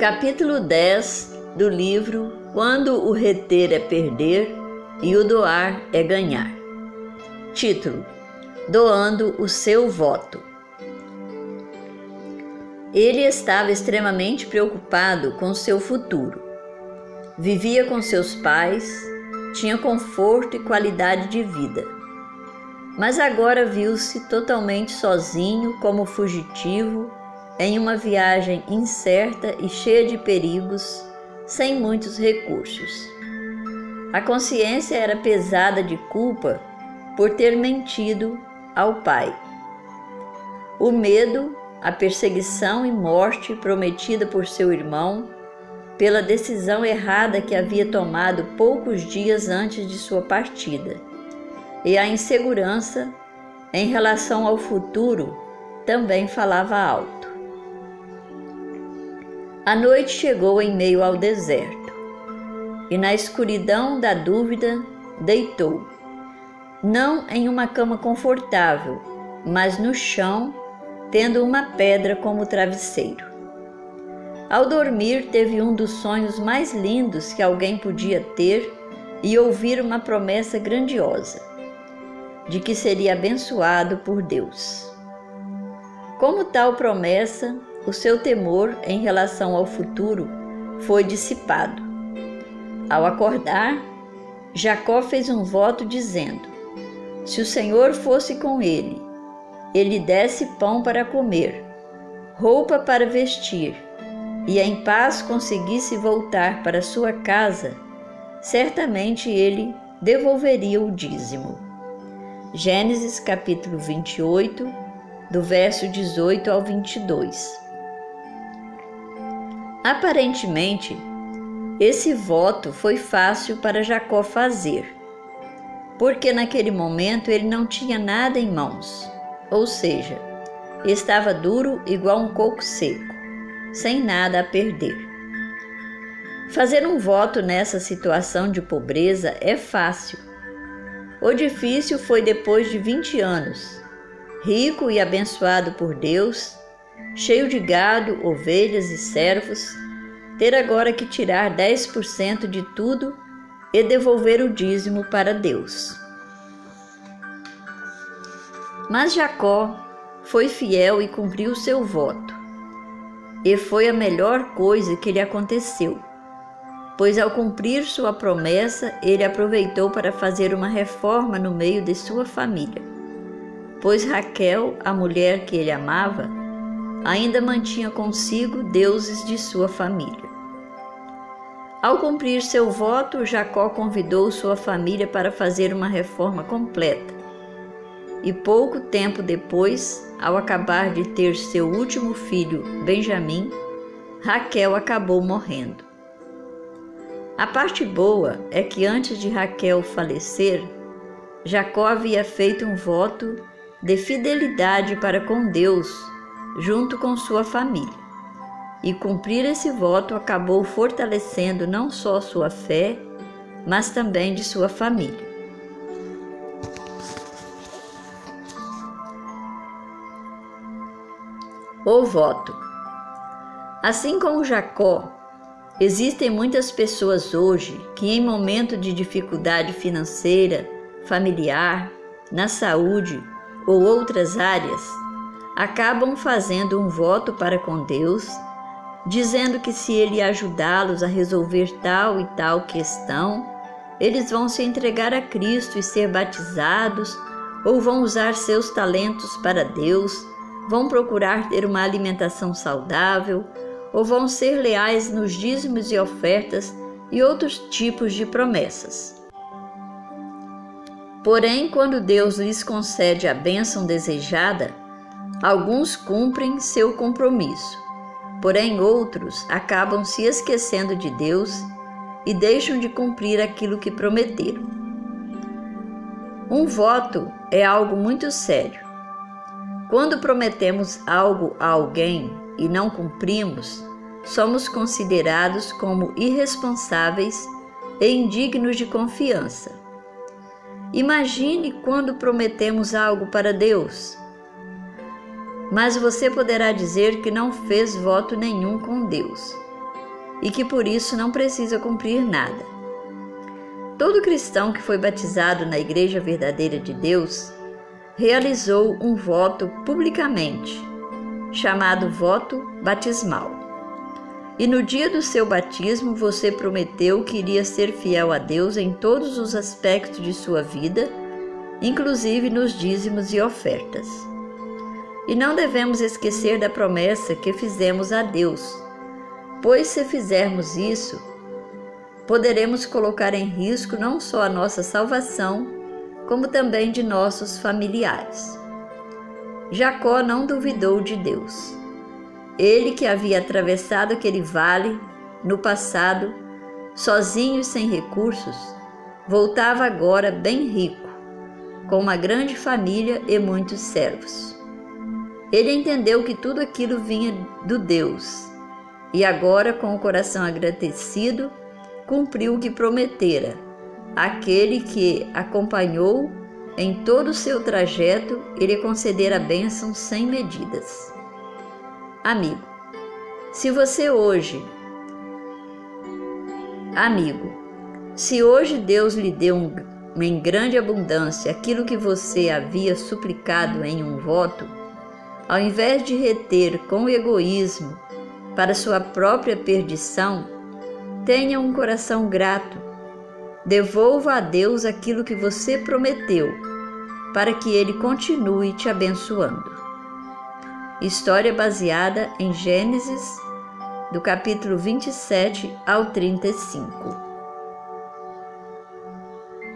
Capítulo 10 do livro Quando o reter é perder e o doar é ganhar. Título: Doando o seu voto. Ele estava extremamente preocupado com seu futuro. Vivia com seus pais, tinha conforto e qualidade de vida. Mas agora viu-se totalmente sozinho, como fugitivo em uma viagem incerta e cheia de perigos, sem muitos recursos. A consciência era pesada de culpa por ter mentido ao pai. O medo, a perseguição e morte prometida por seu irmão, pela decisão errada que havia tomado poucos dias antes de sua partida, e a insegurança em relação ao futuro também falava alto. A noite chegou em meio ao deserto, e na escuridão da dúvida deitou, não em uma cama confortável, mas no chão, tendo uma pedra como travesseiro. Ao dormir, teve um dos sonhos mais lindos que alguém podia ter e ouvir uma promessa grandiosa de que seria abençoado por Deus. Como tal promessa, o seu temor em relação ao futuro foi dissipado. Ao acordar, Jacó fez um voto dizendo: Se o Senhor fosse com ele, ele desse pão para comer, roupa para vestir, e em paz conseguisse voltar para sua casa, certamente ele devolveria o dízimo. Gênesis capítulo 28, do verso 18 ao 22. Aparentemente, esse voto foi fácil para Jacó fazer, porque naquele momento ele não tinha nada em mãos, ou seja, estava duro igual um coco seco, sem nada a perder. Fazer um voto nessa situação de pobreza é fácil. O difícil foi depois de 20 anos, rico e abençoado por Deus, cheio de gado, ovelhas e servos, ter agora que tirar 10% de tudo e devolver o dízimo para Deus. Mas Jacó foi fiel e cumpriu seu voto. E foi a melhor coisa que lhe aconteceu, pois ao cumprir sua promessa, ele aproveitou para fazer uma reforma no meio de sua família. Pois Raquel, a mulher que ele amava, ainda mantinha consigo deuses de sua família. Ao cumprir seu voto, Jacó convidou sua família para fazer uma reforma completa. E pouco tempo depois, ao acabar de ter seu último filho, Benjamim, Raquel acabou morrendo. A parte boa é que antes de Raquel falecer, Jacó havia feito um voto de fidelidade para com Deus junto com sua família. E cumprir esse voto acabou fortalecendo não só sua fé, mas também de sua família. O voto. Assim como Jacó, existem muitas pessoas hoje que, em momento de dificuldade financeira, familiar, na saúde ou outras áreas, acabam fazendo um voto para com Deus, dizendo que se ele ajudá-los a resolver tal e tal questão, eles vão se entregar a Cristo e ser batizados, ou vão usar seus talentos para Deus, vão procurar ter uma alimentação saudável, ou vão ser leais nos dízimos e ofertas e outros tipos de promessas. Porém, quando Deus lhes concede a bênção desejada, Alguns cumprem seu compromisso, porém outros acabam se esquecendo de Deus e deixam de cumprir aquilo que prometeram. Um voto é algo muito sério. Quando prometemos algo a alguém e não cumprimos, somos considerados como irresponsáveis e indignos de confiança. Imagine quando prometemos algo para Deus mas você poderá dizer que não fez voto nenhum com Deus, e que por isso não precisa cumprir nada. Todo cristão que foi batizado na Igreja Verdadeira de Deus realizou um voto publicamente, chamado voto batismal. E no dia do seu batismo você prometeu que iria ser fiel a Deus em todos os aspectos de sua vida, inclusive nos dízimos e ofertas. E não devemos esquecer da promessa que fizemos a Deus, pois se fizermos isso, poderemos colocar em risco não só a nossa salvação, como também de nossos familiares. Jacó não duvidou de Deus. Ele que havia atravessado aquele vale no passado, sozinho e sem recursos, voltava agora bem rico, com uma grande família e muitos servos. Ele entendeu que tudo aquilo vinha do Deus e agora, com o coração agradecido, cumpriu o que prometera, aquele que acompanhou em todo o seu trajeto e lhe a bênção sem medidas. Amigo, se você hoje, amigo, se hoje Deus lhe deu um, em grande abundância aquilo que você havia suplicado em um voto, ao invés de reter com egoísmo para sua própria perdição, tenha um coração grato. Devolva a Deus aquilo que você prometeu, para que Ele continue te abençoando. História baseada em Gênesis, do capítulo 27 ao 35.